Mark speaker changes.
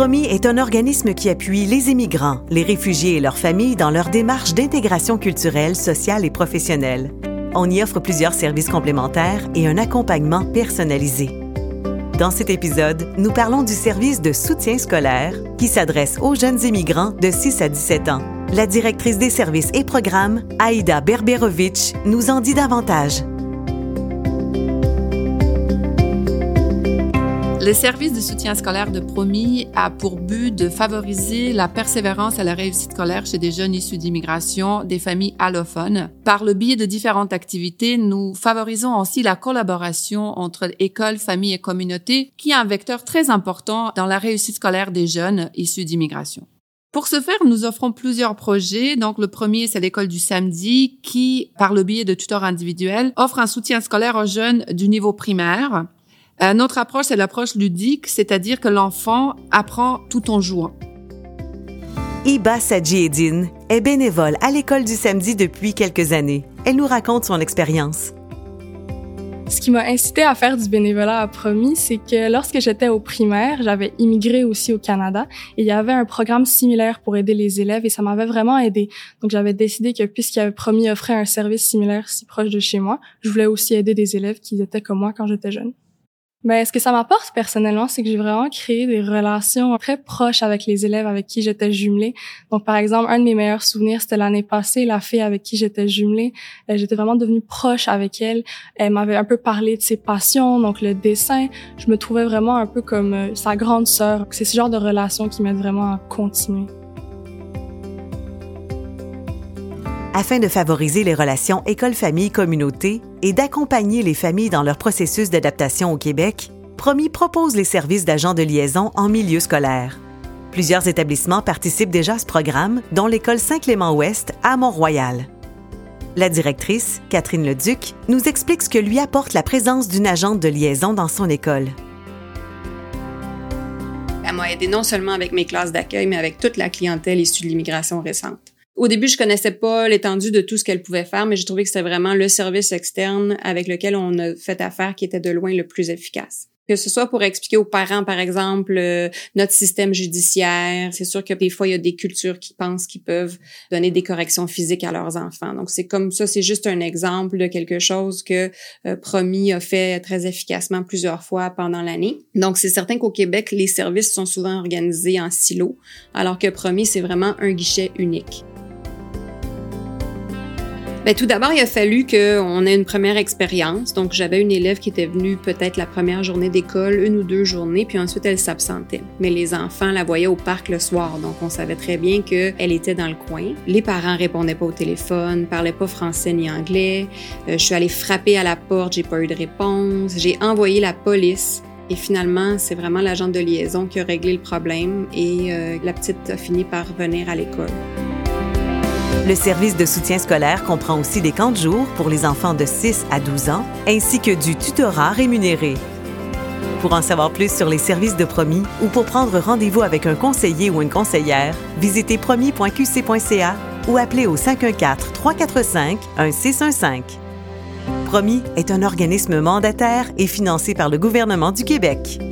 Speaker 1: Promis est un organisme qui appuie les immigrants, les réfugiés et leurs familles dans leur démarche d'intégration culturelle, sociale et professionnelle. On y offre plusieurs services complémentaires et un accompagnement personnalisé. Dans cet épisode, nous parlons du service de soutien scolaire qui s'adresse aux jeunes immigrants de 6 à 17 ans. La directrice des services et programmes, Aïda Berberovitch, nous en dit davantage.
Speaker 2: Le service de soutien scolaire de Promis a pour but de favoriser la persévérance et la réussite scolaire chez des jeunes issus d'immigration, des familles allophones. Par le biais de différentes activités, nous favorisons aussi la collaboration entre écoles, familles et communautés, qui est un vecteur très important dans la réussite scolaire des jeunes issus d'immigration. Pour ce faire, nous offrons plusieurs projets. Donc, le premier, c'est l'école du samedi qui, par le biais de tuteurs individuels, offre un soutien scolaire aux jeunes du niveau primaire. Euh, notre approche, c'est l'approche ludique, c'est-à-dire que l'enfant apprend tout en jouant.
Speaker 1: Iba Sadjiedine est bénévole à l'école du samedi depuis quelques années. Elle nous raconte son expérience.
Speaker 3: Ce qui m'a incité à faire du bénévolat à Promis, c'est que lorsque j'étais au primaire, j'avais immigré aussi au Canada et il y avait un programme similaire pour aider les élèves et ça m'avait vraiment aidé. Donc j'avais décidé que puisqu'il avait Promis offrait un service similaire si proche de chez moi, je voulais aussi aider des élèves qui étaient comme moi quand j'étais jeune. Ben, ce que ça m'apporte personnellement, c'est que j'ai vraiment créé des relations très proches avec les élèves avec qui j'étais jumelée. Donc, par exemple, un de mes meilleurs souvenirs, c'était l'année passée, la fille avec qui j'étais jumelée. Euh, j'étais vraiment devenue proche avec elle. Elle m'avait un peu parlé de ses passions, donc le dessin. Je me trouvais vraiment un peu comme euh, sa grande sœur. C'est ce genre de relation qui m'aide vraiment à continuer.
Speaker 1: Afin de favoriser les relations école-famille-communauté et d'accompagner les familles dans leur processus d'adaptation au Québec, Promis propose les services d'agents de liaison en milieu scolaire. Plusieurs établissements participent déjà à ce programme, dont l'école Saint-Clément-Ouest à Mont-Royal. La directrice, Catherine Leduc, nous explique ce que lui apporte la présence d'une agente de liaison dans son école.
Speaker 4: Elle m'a aidé non seulement avec mes classes d'accueil, mais avec toute la clientèle issue de l'immigration récente. Au début, je connaissais pas l'étendue de tout ce qu'elle pouvait faire, mais j'ai trouvé que c'était vraiment le service externe avec lequel on a fait affaire qui était de loin le plus efficace que ce soit pour expliquer aux parents, par exemple, euh, notre système judiciaire. C'est sûr que des fois, il y a des cultures qui pensent qu'ils peuvent donner des corrections physiques à leurs enfants. Donc, c'est comme ça, c'est juste un exemple de quelque chose que euh, Promis a fait très efficacement plusieurs fois pendant l'année. Donc, c'est certain qu'au Québec, les services sont souvent organisés en silos, alors que Promis, c'est vraiment un guichet unique. Ben, tout d'abord, il a fallu qu'on ait une première expérience. Donc, j'avais une élève qui était venue peut-être la première journée d'école, une ou deux journées, puis ensuite elle s'absentait. Mais les enfants la voyaient au parc le soir, donc on savait très bien qu'elle était dans le coin. Les parents répondaient pas au téléphone, parlaient pas français ni anglais. Euh, je suis allée frapper à la porte, j'ai pas eu de réponse. J'ai envoyé la police. Et finalement, c'est vraiment l'agent de liaison qui a réglé le problème et euh, la petite a fini par venir à l'école.
Speaker 1: Le service de soutien scolaire comprend aussi des camps de jour pour les enfants de 6 à 12 ans, ainsi que du tutorat rémunéré. Pour en savoir plus sur les services de Promis ou pour prendre rendez-vous avec un conseiller ou une conseillère, visitez promis.qc.ca ou appelez au 514-345-1615. Promis est un organisme mandataire et financé par le gouvernement du Québec.